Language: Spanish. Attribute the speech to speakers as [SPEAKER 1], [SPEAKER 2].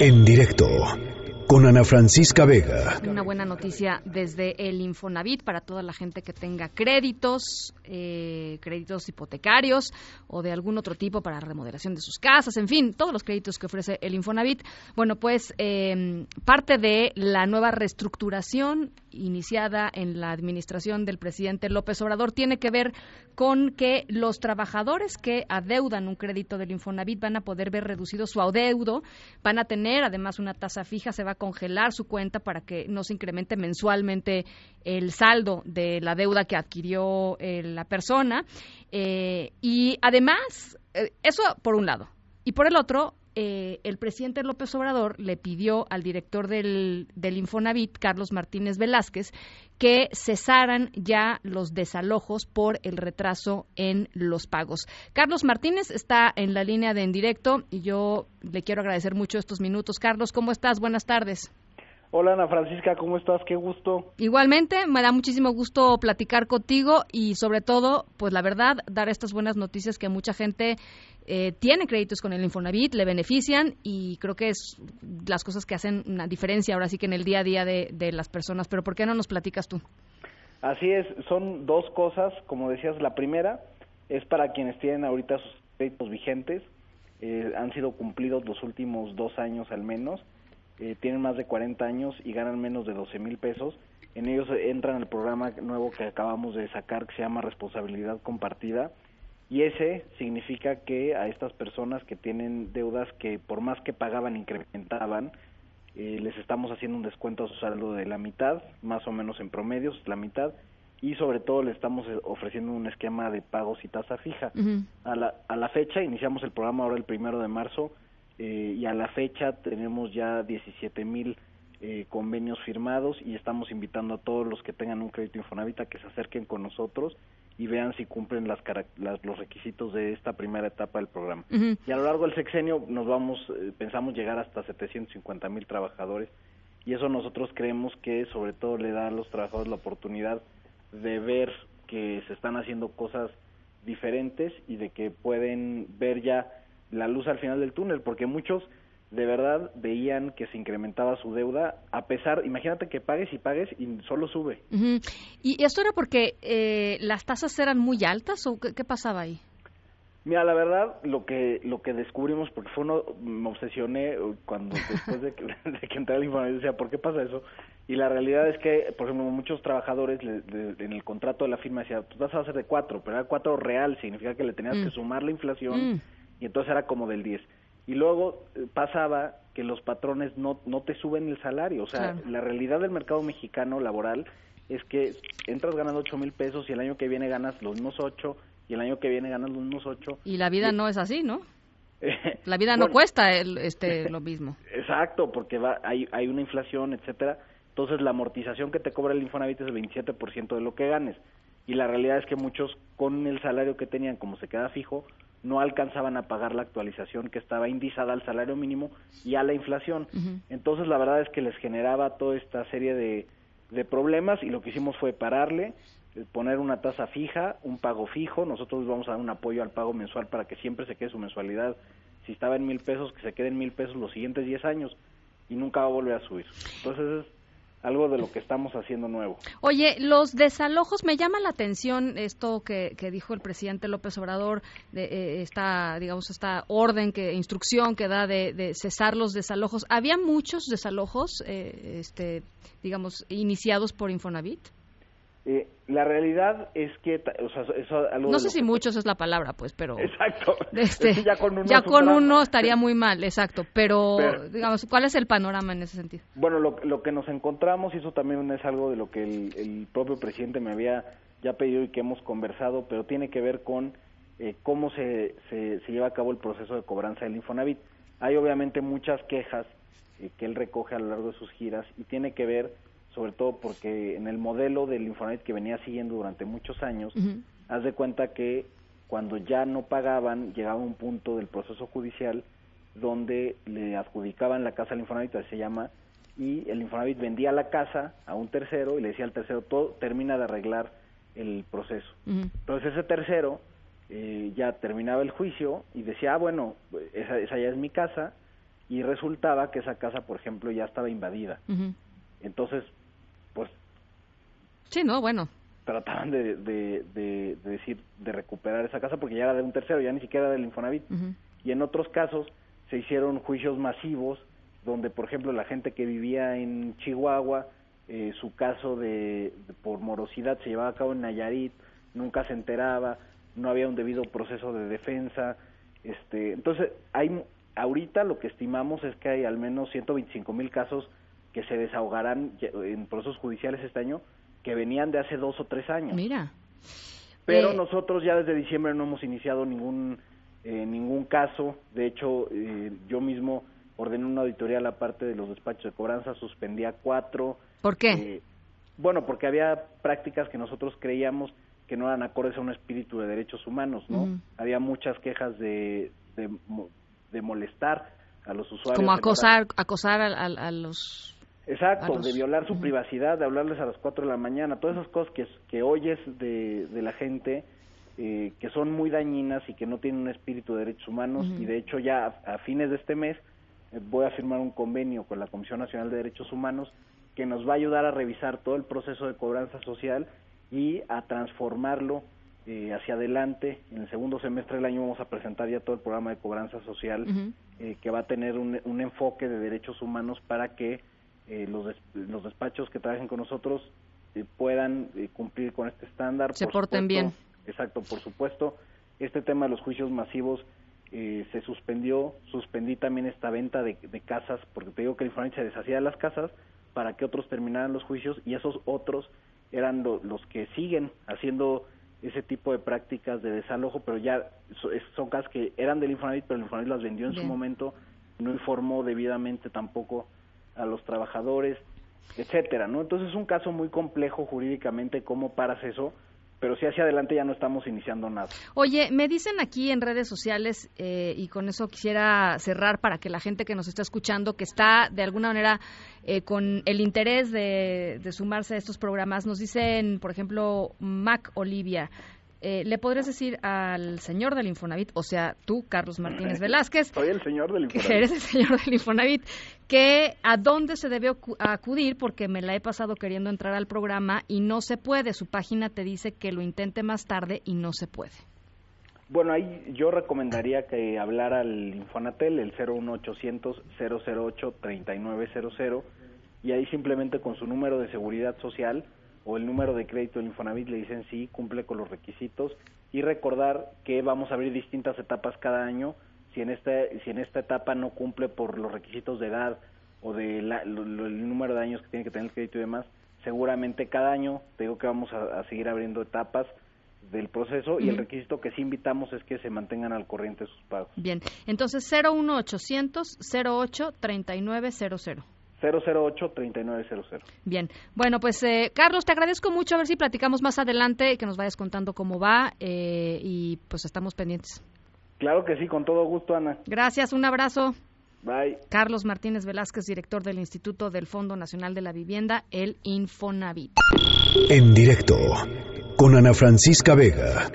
[SPEAKER 1] En directo con Ana Francisca Vega.
[SPEAKER 2] Una buena noticia desde el Infonavit para toda la gente que tenga créditos, eh, créditos hipotecarios o de algún otro tipo para remodelación de sus casas, en fin, todos los créditos que ofrece el Infonavit. Bueno, pues eh, parte de la nueva reestructuración iniciada en la administración del presidente López Obrador tiene que ver con que los trabajadores que adeudan un crédito del Infonavit van a poder ver reducido su adeudo, van a tener además una tasa fija, se va congelar su cuenta para que no se incremente mensualmente el saldo de la deuda que adquirió eh, la persona. Eh, y además, eh, eso por un lado. Y por el otro, el presidente López Obrador le pidió al director del, del, Infonavit, Carlos Martínez Velázquez, que cesaran ya los desalojos por el retraso en los pagos. Carlos Martínez está en la línea de en directo y yo le quiero agradecer mucho estos minutos. Carlos, ¿cómo estás? Buenas tardes.
[SPEAKER 3] Hola Ana Francisca, ¿cómo estás? Qué gusto.
[SPEAKER 2] Igualmente, me da muchísimo gusto platicar contigo y sobre todo, pues la verdad, dar estas buenas noticias que mucha gente eh, tiene créditos con el Infonavit, le benefician y creo que es las cosas que hacen una diferencia ahora sí que en el día a día de, las personas. Pero ¿por qué no nos platicas tú?
[SPEAKER 3] Así es, son dos cosas, como decías, la primera es para quienes tienen ahorita sus créditos vigentes, eh, han sido cumplidos los últimos dos años al menos eh, tienen más de 40 años y ganan menos de 12 mil pesos. En ellos entran el programa nuevo que acabamos de sacar que se llama Responsabilidad Compartida y ese significa que a estas personas que tienen deudas que por más que pagaban incrementaban, eh, les estamos haciendo un descuento a su saldo de la mitad, más o menos en promedios, la mitad, y sobre todo le estamos eh, ofreciendo un esquema de pagos y tasa fija. a, la, a la fecha, iniciamos el programa ahora el primero de marzo, eh, y a la fecha tenemos ya 17 mil eh, convenios firmados y estamos invitando a todos los que tengan un crédito Infonavit a que se acerquen con nosotros y vean si cumplen las, los requisitos de esta primera etapa del programa. Y a lo largo del sexenio nos vamos, eh, pensamos llegar hasta 750 mil trabajadores y eso nosotros creemos que sobre todo le da a los trabajadores la oportunidad de ver que se están haciendo cosas diferentes y de que pueden ver ya la luz al final del túnel, porque muchos de verdad veían que se incrementaba su deuda, a pesar, imagínate que pagues y pagues y solo sube.
[SPEAKER 2] ¿Y esto era porque eh, las tasas eran muy altas o qué, pasaba ahí?
[SPEAKER 3] Mira, la verdad, lo que lo que descubrimos, porque fue uno, me obsesioné cuando después de que, de que entré al información, decía, ¿por qué pasa eso? Y la realidad es que, por ejemplo, muchos trabajadores en el contrato de la firma decía, tu tasa va a ser de cuatro, pero era cuatro real, significa que le tenías que mm. sumar la inflación mm y entonces era como del 10. Y luego eh, pasaba que los patrones no, no te suben el salario. O sea, la realidad del mercado mexicano laboral es que entras ganando 8 mil pesos y el año que viene ganas los mismos 8 y el año que viene ganas los mismos 8.
[SPEAKER 2] Y la vida no es así, ¿no? la vida no cuesta el, este, lo mismo.
[SPEAKER 3] Exacto, porque va, hay, hay una inflación, etcétera. Entonces la amortización que te cobra el Infonavit es el 27% de lo que ganes. Y la realidad es que muchos con el salario que tenían, como se queda fijo, no alcanzaban a pagar la actualización que estaba indizada al salario mínimo y a la inflación. Entonces la verdad es que les generaba toda esta serie de, de problemas y lo que hicimos fue pararle, eh, poner una tasa fija, un pago fijo, nosotros vamos a dar un apoyo al pago mensual para que siempre se quede su mensualidad, si estaba en mil pesos, que se quede en mil pesos los siguientes 10 años y nunca va a volver a subir. Entonces algo de lo que estamos haciendo nuevo.
[SPEAKER 2] Oye, los desalojos, me llama la atención esto que, dijo el presidente López Obrador, de eh, esta, digamos, esta orden, que instrucción que da de, cesar los desalojos. ¿Había muchos desalojos, eh, este, digamos, iniciados por Infonavit?
[SPEAKER 3] Eh, la realidad es que, o sea, eso algo
[SPEAKER 2] no sé si muchos es la palabra, pues, pero
[SPEAKER 3] exacto.
[SPEAKER 2] Este, ya con uno, ya con uno estaría muy mal, exacto. Pero, digamos, ¿cuál es el panorama en ese sentido?
[SPEAKER 3] Bueno, lo, lo que nos encontramos y eso también es algo de lo que el, propio presidente me había ya pedido y que hemos conversado, pero tiene que ver con eh, cómo se, se, lleva a cabo el proceso de cobranza del Infonavit. Hay obviamente muchas quejas eh, que él recoge a lo largo de sus giras y tiene que ver sobre todo porque en el modelo del Infonavit que venía siguiendo durante muchos años, haz de cuenta que cuando ya no pagaban, llegaba un punto del proceso judicial donde le adjudicaban la casa al Infonavit, se llama, y el Infonavit vendía la casa a un tercero y le decía al tercero, todo termina de arreglar el proceso. Entonces ese tercero eh, ya terminaba el juicio y decía, ah, bueno, esa, esa ya es mi casa, y resultaba que esa casa, por ejemplo, ya estaba invadida. Entonces.
[SPEAKER 2] Sí, no, bueno.
[SPEAKER 3] Trataban de, de, decir, de recuperar esa casa porque ya era de un tercero, ya ni siquiera era del Infonavit. Y en otros casos se hicieron juicios masivos donde, por ejemplo, la gente que vivía en Chihuahua, eh, su caso de, por morosidad se llevaba a cabo en Nayarit, nunca se enteraba, no había un debido proceso de defensa. Este, entonces, hay ahorita lo que estimamos es que hay al menos 125 mil casos que se desahogarán en procesos judiciales este año que venían de hace dos o tres años.
[SPEAKER 2] Mira.
[SPEAKER 3] Pero eh, nosotros ya desde diciembre no hemos iniciado ningún eh, ningún caso. De hecho, eh, yo mismo ordené una auditoría a la parte de los despachos de cobranza, suspendía cuatro.
[SPEAKER 2] ¿Por qué?
[SPEAKER 3] bueno, porque había prácticas que nosotros creíamos que no eran acordes a un espíritu de derechos humanos, ¿no? Había muchas quejas de, de, molestar a los usuarios.
[SPEAKER 2] Como acosar, acosar a, los...
[SPEAKER 3] Exacto, de violar su privacidad, de hablarles a las 4 de la mañana, todas esas cosas que, que oyes de, de la gente eh, que son muy dañinas y que no tienen un espíritu de derechos humanos y de hecho ya a, fines de este mes eh, voy a firmar un convenio con la Comisión Nacional de Derechos Humanos que nos va a ayudar a revisar todo el proceso de cobranza social y a transformarlo eh, hacia adelante. En el segundo semestre del año vamos a presentar ya todo el programa de cobranza social eh, que va a tener un, un, enfoque de derechos humanos para que eh, los, los despachos que trabajen con nosotros puedan cumplir con este estándar.
[SPEAKER 2] Se porten bien.
[SPEAKER 3] Exacto, por supuesto. Este tema de los juicios masivos se suspendió. Suspendí también esta venta de, de casas, porque te digo que el Infonavit se deshacía de las casas para que otros terminaran los juicios y esos otros eran los que siguen haciendo ese tipo de prácticas de desalojo, pero ya son casas que eran del Infonavit, pero el Infonavit las vendió en su momento, no informó debidamente tampoco a los trabajadores, etcétera, ¿no? Entonces es un caso muy complejo jurídicamente cómo paras eso, pero si hacia adelante ya no estamos iniciando nada.
[SPEAKER 2] Oye, me dicen aquí en redes sociales, eh, y con eso quisiera cerrar para que la gente que nos está escuchando, que está de alguna manera eh, con el interés de, de, sumarse a estos programas, nos dicen, por ejemplo, Mac Olivia, eh, ¿Le podrías decir al señor del Infonavit, o sea, tú, Carlos Martínez Velázquez?
[SPEAKER 3] Soy el señor del Infonavit.
[SPEAKER 2] eres el señor del Infonavit, que a dónde se debe acudir, porque me la he pasado queriendo entrar al programa y no se puede. Su página te dice que lo intente más tarde y no se puede.
[SPEAKER 3] Bueno, ahí yo recomendaría que hablara al Infonatel, el 01800 008 3900, y ahí simplemente con su número de seguridad social o el número de crédito del Infonavit le dicen sí, cumple con los requisitos y recordar que vamos a abrir distintas etapas cada año. Si en esta, si en esta etapa no cumple por los requisitos de edad o del de el número de años que tiene que tener el crédito y demás, seguramente cada año, te digo que vamos a, seguir abriendo etapas del proceso y el requisito que sí invitamos es que se mantengan al corriente sus pagos.
[SPEAKER 2] Bien, entonces 01800 08 3900.
[SPEAKER 3] 008-3900.
[SPEAKER 2] Bien, bueno, pues eh, Carlos, te agradezco mucho, a ver si platicamos más adelante y que nos vayas contando cómo va eh, y pues estamos pendientes.
[SPEAKER 3] Claro que sí, con todo gusto, Ana.
[SPEAKER 2] Gracias, un abrazo.
[SPEAKER 3] Bye.
[SPEAKER 2] Carlos Martínez Velázquez, director del Instituto del Fondo Nacional de la Vivienda, el Infonavit.
[SPEAKER 1] En directo, con Ana Francisca Vega.